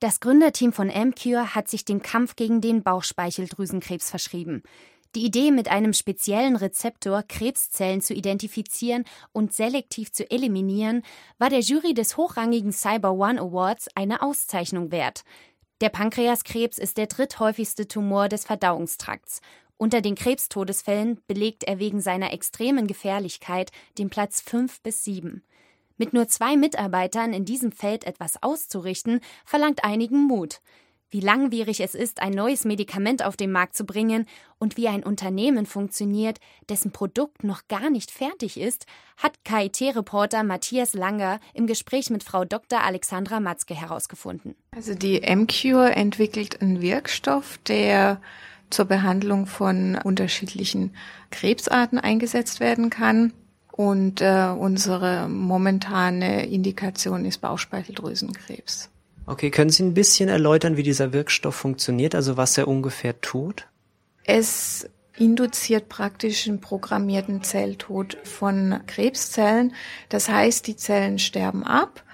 Das Gründerteam von Amcure hat sich dem Kampf gegen den Bauchspeicheldrüsenkrebs verschrieben. Die Idee, mit einem speziellen Rezeptor Krebszellen zu identifizieren und selektiv zu eliminieren, war der Jury des hochrangigen Cyber One Awards eine Auszeichnung wert. Der Pankreaskrebs ist der dritthäufigste Tumor des Verdauungstrakts. Unter den Krebstodesfällen belegt er wegen seiner extremen Gefährlichkeit den Platz 5 bis 7. Mit nur zwei Mitarbeitern in diesem Feld etwas auszurichten, verlangt einigen Mut. Wie langwierig es ist, ein neues Medikament auf den Markt zu bringen und wie ein Unternehmen funktioniert, dessen Produkt noch gar nicht fertig ist, hat KIT-Reporter Matthias Langer im Gespräch mit Frau Dr. Alexandra Matzke herausgefunden. Also die MCure entwickelt einen Wirkstoff, der zur Behandlung von unterschiedlichen Krebsarten eingesetzt werden kann. Und äh, unsere momentane Indikation ist Bauchspeicheldrüsenkrebs. Okay, können Sie ein bisschen erläutern, wie dieser Wirkstoff funktioniert, also was er ungefähr tut? Es induziert praktisch einen programmierten Zelltod von Krebszellen. Das heißt, die Zellen sterben ab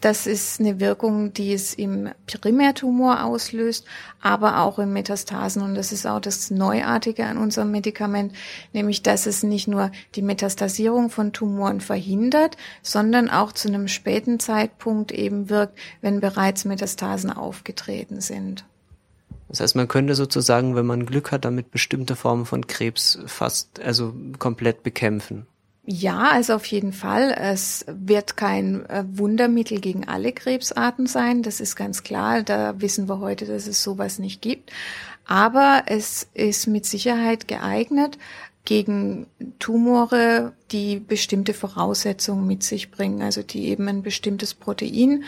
das ist eine Wirkung, die es im Primärtumor auslöst, aber auch in Metastasen. Und das ist auch das Neuartige an unserem Medikament, nämlich dass es nicht nur die Metastasierung von Tumoren verhindert, sondern auch zu einem späten Zeitpunkt eben wirkt, wenn bereits Metastasen aufgetreten sind. Das heißt, man könnte sozusagen, wenn man Glück hat, damit bestimmte Formen von Krebs fast, also komplett bekämpfen. Ja, also auf jeden Fall. Es wird kein äh, Wundermittel gegen alle Krebsarten sein. Das ist ganz klar. Da wissen wir heute, dass es sowas nicht gibt. Aber es ist mit Sicherheit geeignet gegen Tumore, die bestimmte Voraussetzungen mit sich bringen. Also die eben ein bestimmtes Protein,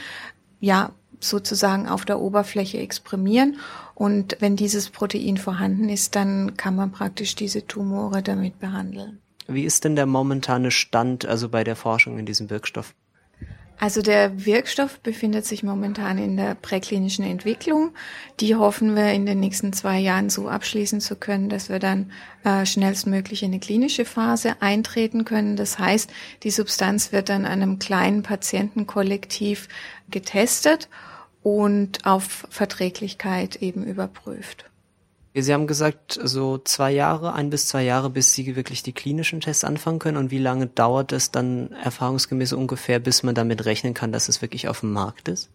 ja, sozusagen auf der Oberfläche exprimieren. Und wenn dieses Protein vorhanden ist, dann kann man praktisch diese Tumore damit behandeln. Wie ist denn der momentane Stand also bei der Forschung in diesem Wirkstoff? Also der Wirkstoff befindet sich momentan in der präklinischen Entwicklung. Die hoffen wir in den nächsten zwei Jahren so abschließen zu können, dass wir dann äh, schnellstmöglich in eine klinische Phase eintreten können. Das heißt, die Substanz wird dann einem kleinen Patientenkollektiv getestet und auf Verträglichkeit eben überprüft. Sie haben gesagt, so zwei Jahre, ein bis zwei Jahre, bis Sie wirklich die klinischen Tests anfangen können. Und wie lange dauert es dann erfahrungsgemäß ungefähr, bis man damit rechnen kann, dass es wirklich auf dem Markt ist?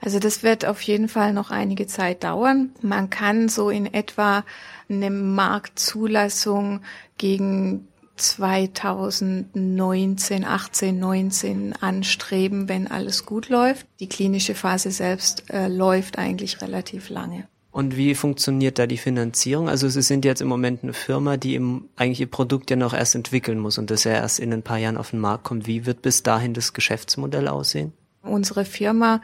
Also das wird auf jeden Fall noch einige Zeit dauern. Man kann so in etwa eine Marktzulassung gegen 2019, 18, 19 anstreben, wenn alles gut läuft. Die klinische Phase selbst äh, läuft eigentlich relativ lange. Und wie funktioniert da die Finanzierung? Also Sie sind jetzt im Moment eine Firma, die im, eigentlich ihr Produkt ja noch erst entwickeln muss und das ja erst in ein paar Jahren auf den Markt kommt. Wie wird bis dahin das Geschäftsmodell aussehen? Unsere Firma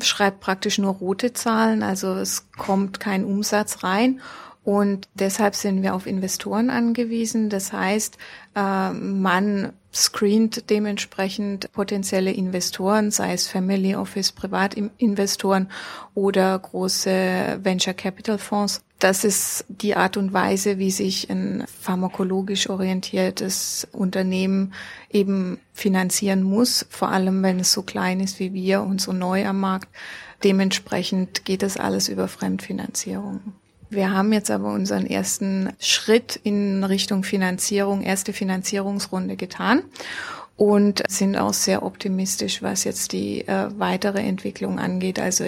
schreibt praktisch nur rote Zahlen, also es kommt kein Umsatz rein und deshalb sind wir auf Investoren angewiesen. Das heißt, äh, man screent dementsprechend potenzielle Investoren, sei es Family Office, Privatinvestoren oder große Venture Capital Fonds. Das ist die Art und Weise, wie sich ein pharmakologisch orientiertes Unternehmen eben finanzieren muss, vor allem wenn es so klein ist wie wir und so neu am Markt. Dementsprechend geht das alles über Fremdfinanzierung. Wir haben jetzt aber unseren ersten Schritt in Richtung Finanzierung, erste Finanzierungsrunde getan und sind auch sehr optimistisch, was jetzt die äh, weitere Entwicklung angeht. Also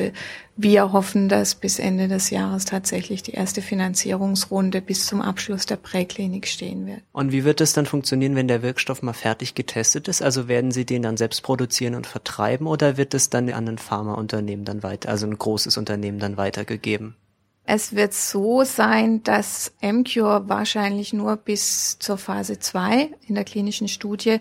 wir hoffen, dass bis Ende des Jahres tatsächlich die erste Finanzierungsrunde bis zum Abschluss der Präklinik stehen wird. Und wie wird es dann funktionieren, wenn der Wirkstoff mal fertig getestet ist? Also werden Sie den dann selbst produzieren und vertreiben oder wird es dann an ein Pharmaunternehmen dann weiter, also ein großes Unternehmen dann weitergegeben? Es wird so sein, dass MCure wahrscheinlich nur bis zur Phase 2 in der klinischen Studie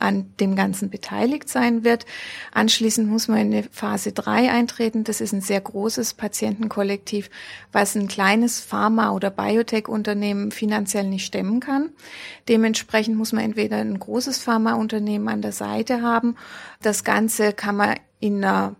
an dem Ganzen beteiligt sein wird. Anschließend muss man in eine Phase 3 eintreten. Das ist ein sehr großes Patientenkollektiv, was ein kleines Pharma- oder Biotech-Unternehmen finanziell nicht stemmen kann. Dementsprechend muss man entweder ein großes Pharmaunternehmen an der Seite haben. Das Ganze kann man in einer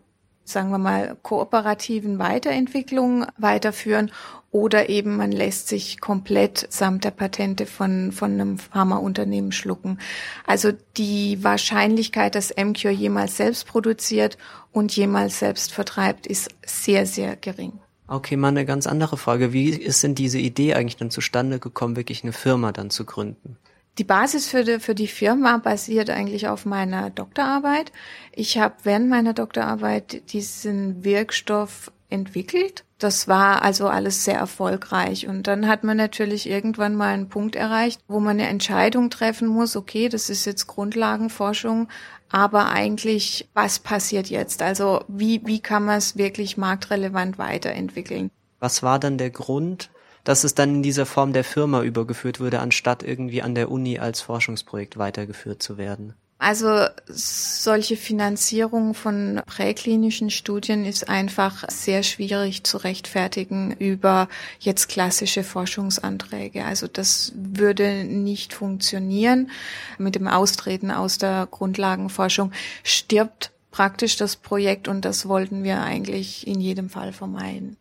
sagen wir mal, kooperativen Weiterentwicklung weiterführen oder eben man lässt sich komplett samt der Patente von, von einem Pharmaunternehmen schlucken. Also die Wahrscheinlichkeit, dass MCure jemals selbst produziert und jemals selbst vertreibt, ist sehr, sehr gering. Okay, mal eine ganz andere Frage. Wie ist denn diese Idee eigentlich dann zustande gekommen, wirklich eine Firma dann zu gründen? Die Basis für die, für die Firma basiert eigentlich auf meiner Doktorarbeit. Ich habe während meiner Doktorarbeit diesen Wirkstoff entwickelt. Das war also alles sehr erfolgreich. Und dann hat man natürlich irgendwann mal einen Punkt erreicht, wo man eine Entscheidung treffen muss, okay, das ist jetzt Grundlagenforschung, aber eigentlich, was passiert jetzt? Also wie, wie kann man es wirklich marktrelevant weiterentwickeln? Was war dann der Grund, dass es dann in dieser Form der Firma übergeführt wurde, anstatt irgendwie an der Uni als Forschungsprojekt weitergeführt zu werden? Also solche Finanzierung von präklinischen Studien ist einfach sehr schwierig zu rechtfertigen über jetzt klassische Forschungsanträge. Also das würde nicht funktionieren. Mit dem Austreten aus der Grundlagenforschung stirbt praktisch das Projekt und das wollten wir eigentlich in jedem Fall vermeiden.